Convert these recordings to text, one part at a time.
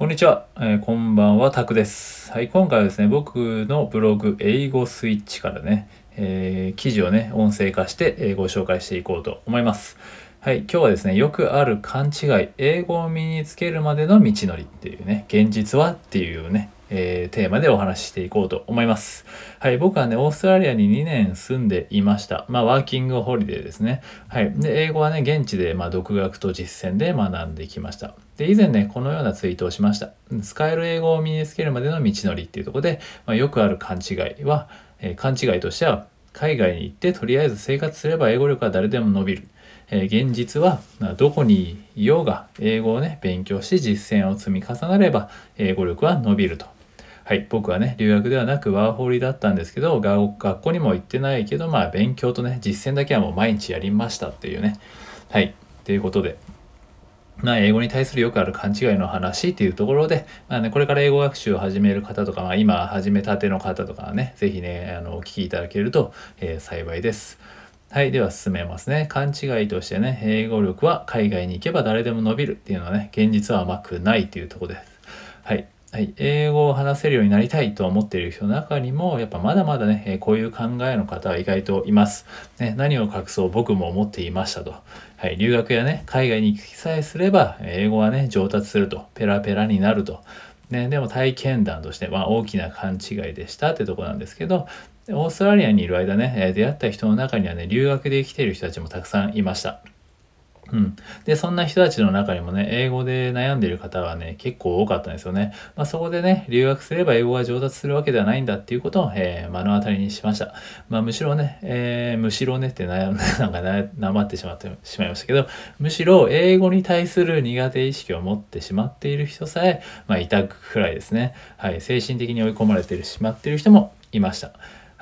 こんにちは、えーこんばんは、タクです。はい、今回はですね、僕のブログ、英語スイッチからね、えー記事をね、音声化して、えーご紹介していこうと思います。はい、今日はですね、よくある勘違い、英語を身につけるまでの道のりっていうね、現実はっていうね、えーテーマでお話ししていこうと思います。はい、僕はね、オーストラリアに2年住んでいました。まあ、ワーキングホリデーですね。はい。で、英語はね、現地で、まあ、独学と実践で学んできました。で、以前ね、このようなツイートをしました。使える英語を身につけるまでの道のりっていうところで、まあ、よくある勘違いは、えー勘違いとしては、海外に行ってとりあえず生活すれば英語力は誰でも伸びる。えー現実は、どこにいようが英語をね、勉強し実践を積み重なれば英語力は伸びると。はい、僕はね、留学ではなくワーホリだったんですけど、学校にも行ってないけど、まあ勉強とね、実践だけはもう毎日やりましたっていうね。はい、ということで、まあ、英語に対するよくある勘違いの話っていうところで、まあね、これから英語学習を始める方とか、まあ、今始めたての方とかはね、ぜひね、あの、お聞きいただけると、えー幸いです。はい。では進めますね。勘違いとしてね、英語力は海外に行けば誰でも伸びるっていうのはね、現実は甘くないっていうとこです。はい。はい、英語を話せるようになりたいと思っている人の中にも、やっぱまだまだね、えこういう考えの方は意外といます。ね、何を隠そう僕も思っていましたと。はい、留学やね、海外に行きさえすれば、英語はね、上達すると。ペラペラになると。ね、でも体験談として、まあ、大きな勘違いでしたってとこなんですけど、オーストラリアにいる間ね、出会った人の中にはね、留学で来ている人たちもたくさんいました。うん、でそんな人たちの中にもね英語で悩んでいる方はね結構多かったんですよね、まあ、そこでね留学すれば英語が上達するわけではないんだっていうことを、えー目の当たりにしました、まあ、むしろね、えーむしろねって悩ん なんかななまってしまってしまいましたけどむしろ英語に対する苦手意識を持ってしまっている人さえ、まあ、いたくらいですね、はい、精神的に追い込まれてしまっている人もいました。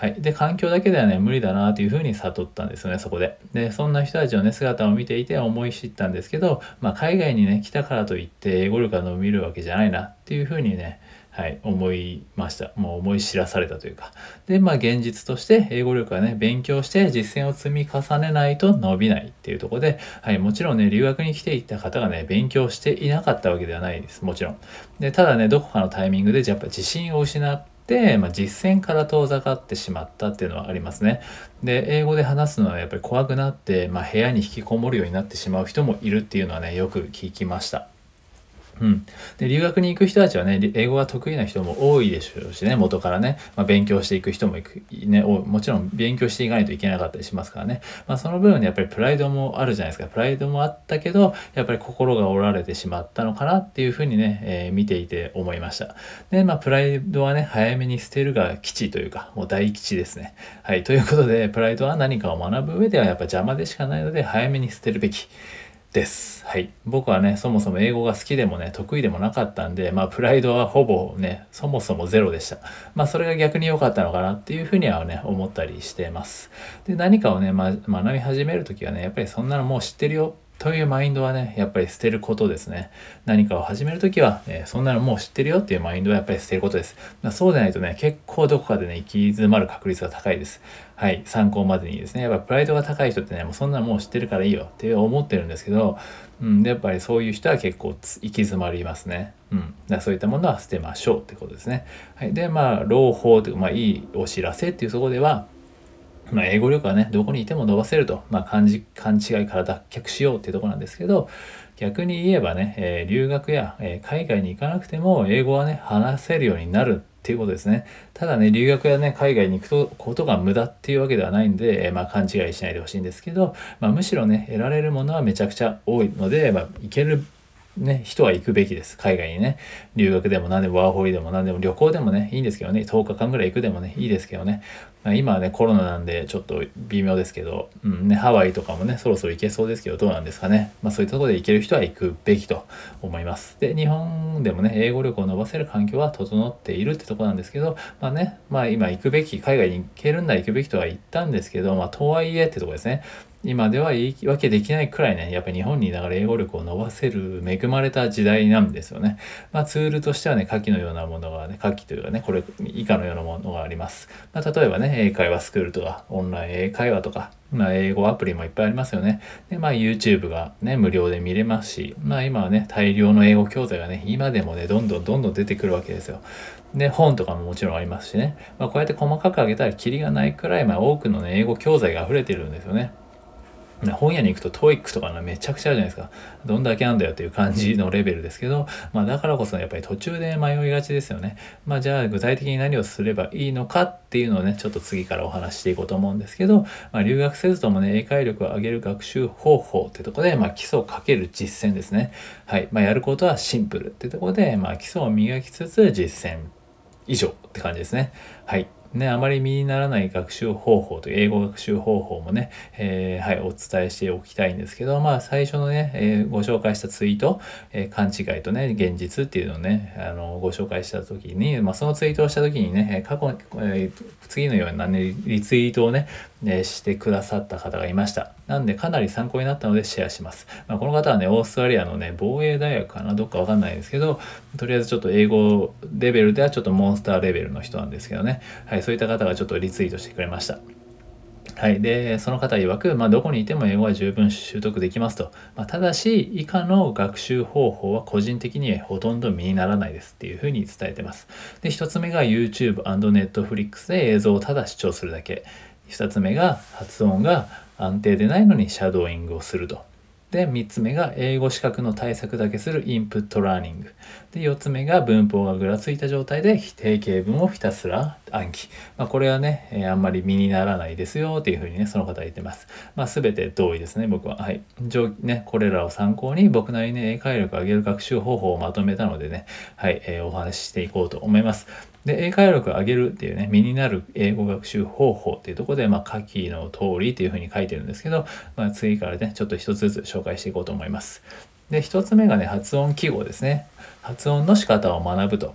はい。で、環境だけではね、無理だなというふうに悟ったんですよね、そこで。で、そんな人たちのね、姿を見ていて思い知ったんですけど、まあ、海外にね、来たからといって、英語力が伸びるわけじゃないなっていうふうにね、はい、思いました。もう思い知らされたというか。で、まあ、現実として、英語力はね、勉強して実践を積み重ねないと伸びないっていうとこで、はい、もちろんね、留学に来ていった方がね、勉強していなかったわけではないです。もちろん。で、ただね、どこかのタイミングで、やっぱ自信を失って、まあ、実践から遠ざかってしまったっていうのはありますね。で、英語で話すのはやっぱり怖くなって、まあ、部屋に引きこもるようになってしまう人もいるっていうのはね、よく聞きました。うん、で留学に行く人たちはね英語が得意な人も多いでしょうしね元からね、まあ、勉強していく人もいく、ね、もちろん勉強していかないといけなかったりしますからね、まあ、その分でやっぱりプライドもあるじゃないですか。プライドもあったけどやっぱり心が折られてしまったのかなっていうふうにね、えー見ていて思いました。でまあプライドはね早めに捨てるが基地というかもう大吉ですね。はい。ということでプライドは何かを学ぶ上ではやっぱ邪魔でしかないので早めに捨てるべき。です。はい。僕はね、そもそも英語が好きでもね、得意でもなかったんで、まあ、プライドはほぼね、そもそもゼロでした。まあ、それが逆に良かったのかなっていうふうにはね、思ったりしてます。で、何かをね、ま、学び始めるときはね、やっぱりそんなのもう知ってるよ。というマインドはね、やっぱり捨てることですね。何かを始めるときは、えーそんなのもう知ってるよっていうマインドはやっぱり捨てることです。まあ、そうでないとね、結構どこかでね、行き詰まる確率が高いです。はい、参考までにですね、やっぱプライドが高い人ってね、もうそんなのもう知ってるからいいよって思ってるんですけど、うん、でやっぱりそういう人は結構行き詰まりますね。うん、だそういったものは捨てましょうってことですね。はい、で、まあ、朗報というか、まあ、いいお知らせっていうとこでは、まあ、英語力はね、どこにいても伸ばせると、まあ、勘勘違いから脱却しようっていうところなんですけど、逆に言えばね、えー留学や、えー海外に行かなくても、英語はね、話せるようになるっていうことですね。ただね、留学やね、海外に行くとことが無駄っていうわけではないんで、えーまあ、勘違いしないでほしいんですけど、まあ、むしろね、得られるものはめちゃくちゃ多いので、まあ、行けるね、人は行くべきです。海外にね。留学でも何でもワーホリでも何でも旅行でもね、いいんですけどね。10日間ぐらい行くでもね、いいですけどね。今はね、コロナなんでちょっと微妙ですけど、うんね、ハワイとかもね、そろそろ行けそうですけど、どうなんですかね。まあそういったところで行ける人は行くべきと思います。で、日本でもね、英語力を伸ばせる環境は整っているってとこなんですけど、まあね、まあ今行くべき、海外に行けるんだ行くべきとは言ったんですけど、まあとはいえってとこですね。今では言い訳できないくらいね、やっぱり日本にいながら英語力を伸ばせる恵まれた時代なんですよね。まあツールとしてはね、下記のようなものがね、下記というかね、これ以下のようなものがあります。まあ例えばね、英会話スクールとか、オンライン英会話とか、まあ英語アプリもいっぱいありますよね。で、まあ YouTube がね、無料で見れますし、まあ今はね、大量の英語教材がね、今でもね、どんどんどんどん出てくるわけですよ。で、本とかももちろんありますしね。まあ、こうやって細かく上げたらキリがないくらい、まあ、多くのね、英語教材が溢れてるんですよね。本屋に行くと TOEIC とかのめちゃくちゃあるじゃないですか。どんだけあんだよっていう感じのレベルですけど、まあだからこそやっぱり途中で迷いがちですよね。まあじゃあ具体的に何をすればいいのかっていうのをね、ちょっと次からお話していこうと思うんですけど、まあ留学せずともね、英会力を上げる学習方法ってとこで、まあ基礎をかける実践ですね。はい。まあやることはシンプルってとこで、まあ基礎を磨きつつ実践以上って感じですね。はい。ね、あまり身にならない学習方法という英語学習方法もね、えー、はい、お伝えしておきたいんですけど、まあ、最初のね、えー、ご紹介したツイート、えー、勘違いとね、現実っていうのをね、あの、ご紹介した時に、まあ、そのツイートをした時にね、過去、え次のようなね、リツイートをね、ね、してくださった方がいました。なんで、かなり参考になったのでシェアします。まあ、この方はね、オーストラリアのね、防衛大学かな、どっかわかんないですけど、とりあえずちょっと英語レベルではちょっとモンスターレベルの人なんですけどね、はい、そういった方がちょっとリツイートしてくれました。はい。で、その方曰く、まあ、どこにいても英語は十分習得できますと。まあ、ただし、以下の学習方法は個人的にほとんど身にならないですっていうふうに伝えてます。で、一つ目が YouTube& Netflix で映像をただ視聴するだけ。2つ目が発音が安定でないのにシャドーイングをすると。で、3つ目が英語資格の対策だけするインプットラーニング。で、4つ目が文法がぐらついた状態で否定形文をひたすら暗記。まあ、これはね、えー、あんまり身にならないですよっていうふうにね、その方は言ってます。まあ、全て同意ですね、僕は。はい。上ね、これらを参考に僕なりに英会力を上げる学習方法をまとめたのでね、はい、えー、お話ししていこうと思います。で、英会力を上げるっていうね、身になる英語学習方法っていうところで、まあ、下記の通りっていうふうに書いてるんですけど、まあ、次からね、ちょっと一つずつ紹介していこうと思います。で、一つ目がね、発音記号ですね。発音の仕方を学ぶと。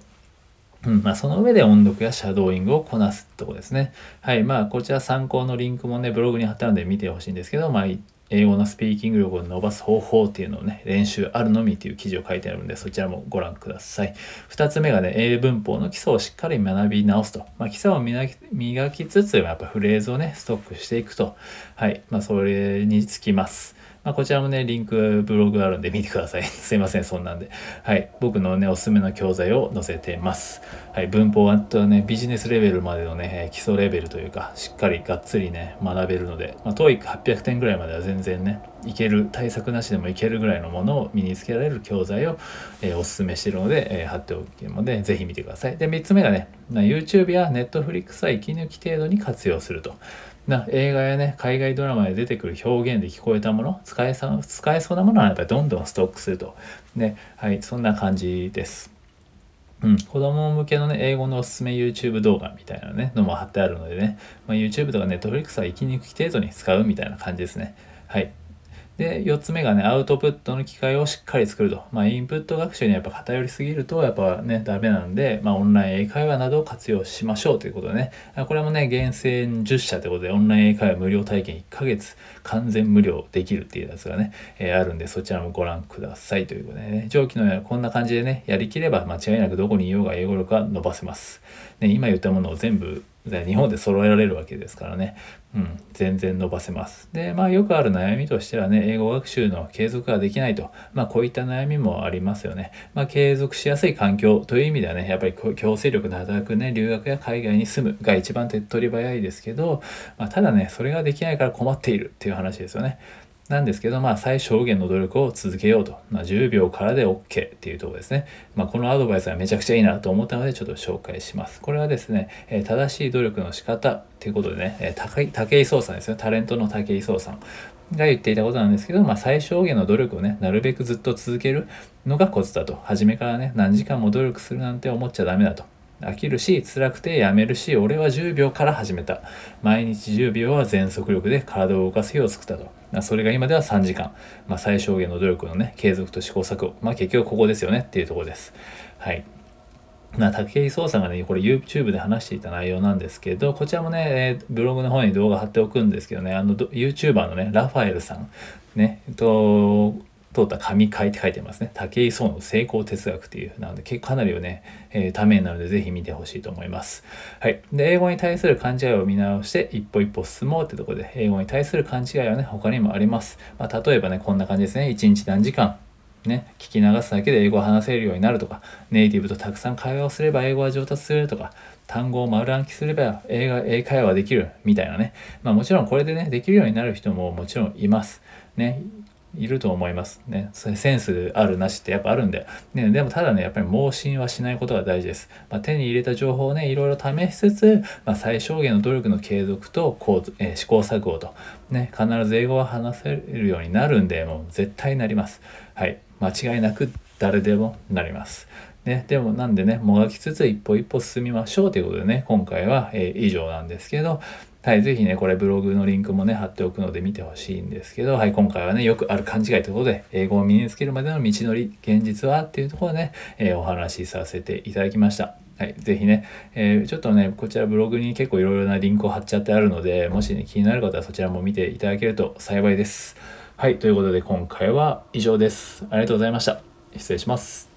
うんまあ、その上で音読やシャドーイングをこなすとこですね。はい。まあ、こちら参考のリンクもね、ブログに貼ってあるんで見てほしいんですけど、まあ、英語のスピーキング力を伸ばす方法っていうのをね、練習あるのみっていう記事を書いてあるんで、そちらもご覧ください。2つ目がね、英文法の基礎をしっかり学び直すと。まあ、基礎を磨き磨きつつ、やっぱフレーズをね、ストックしていくと。はい。まあ、それにつきます。まあ、こちらもね、リンク、ブログあるんで見てください。すいません、そんなんで。はい。僕のね、おすすめの教材を載せてます。はい。文法はとね、ビジネスレベルまでのね、基礎レベルというか、しっかりがっつりね、学べるので、まあ、TOEIC800 点ぐらいまでは全然ね、いける、対策なしでもいけるぐらいのものを身につけられる教材を、えー、おすすめしているので、えー、貼っておくので、ぜひ見てください。で、3つ目がね、YouTube や Netflix は息抜き程度に活用すると。な映画やね海外ドラマで出てくる表現で聞こえたもの使えさ使えそうなものはやっぱりどんどんストックするとねはいそんな感じですうん、子供向けのね、英語のおすすめ YouTube 動画みたいなね、のも貼ってあるのでね、まあ、YouTube とか Netflix は息抜き程度に使うみたいな感じですね。はい。で、4つ目がね、アウトプットの機会をしっかり作ると。まあ、インプット学習にやっぱ偏りすぎると、やっぱね、ダメなんで、まあ、オンライン英会話などを活用しましょうということでね。これもね、厳選10社ということで、オンライン英会話無料体験1ヶ月完全無料できるっていうやつがね、えー、あるんで、そちらもご覧くださいということでね、上記のようこんな感じでね、やりきれば間違いなくどこにいようが英語力は伸ばせます。ね、今言ったものを全部日本で揃えられるわけですからね、うん、全然伸ばせます。で、まあよくある悩みとしてはね、英語学習の継続ができないと、まあこういった悩みもありますよね。まあ継続しやすい環境という意味ではね、やっぱり強制力の働くね、留学や海外に住むが一番手っ取り早いですけど、まあ、ただね、それができないから困っているっていう話ですよね。なんですけど、まあ、最小限の努力を続けようと。まあ、10秒からで OK っていうところですね。まあ、このアドバイスはめちゃくちゃいいなと思ったので、ちょっと紹介します。これはですね、えー、正しい努力の仕方っていうことでね、えー、武井壮さんですよ。タレントの武井壮さんが言っていたことなんですけど、まあ、最小限の努力をね、なるべくずっと続けるのがコツだと。初めからね、何時間も努力するなんて思っちゃダメだと。飽きるし辛くてやめるし俺は10秒から始めた毎日10秒は全速力で体を動かす日を作ったとそれが今では3時間、まあ、最小限の努力のね継続と試行錯誤。まあ結局ここですよねっていうところです。はい。まあ、武井壮さんがね、これ YouTube で話していた内容なんですけど、こちらもね、ブログの方に動画貼っておくんですけどね、あの、YouTuber のね、ラファエルさん、ね、えっと、通った神回って書いてますね。武井壮の成功哲学っていう、なのでかなりね、えー、ためになるのでぜひ見てほしいと思います。はい。で、英語に対する勘違いを見直して一歩一歩進もうってところで、英語に対する勘違いはね、他にもあります。まあ、例えばね、こんな感じですね。1日何時間ね、聞き流すだけで英語を話せるようになるとか、ネイティブとたくさん会話をすれば英語は上達するとか、単語を丸暗記すれば英語英会話できるみたいなね。まあもちろんこれでね、できるようになる人ももちろんいます。ね。いると思いますね。センスあるなしってやっぱあるんで。ね、でもただね、やっぱり盲信はしないことが大事です。まあ、手に入れた情報をね、いろいろ試しつつ、まあ、最小限の努力の継続とこう、えー、試行錯誤と、ね、必ず英語は話せるようになるんで、もう絶対なります。はい。間違いなく誰でもなります。ね、でもなんでね、もがきつつ一歩一歩進みましょうということでね、今回は、えー、以上なんですけど、はい、ぜひね、これブログのリンクもね、貼っておくので見てほしいんですけど、はい、今回はね、よくある勘違いということで、英語を身につけるまでの道のり、現実はっていうところでね、えー、お話しさせていただきました。はい、ぜひね、えー、ちょっとね、こちらブログに結構いろいろなリンクを貼っちゃってあるので、もしね、気になる方はそちらも見ていただけると幸いです。はい、ということで今回は以上です。ありがとうございました。失礼します。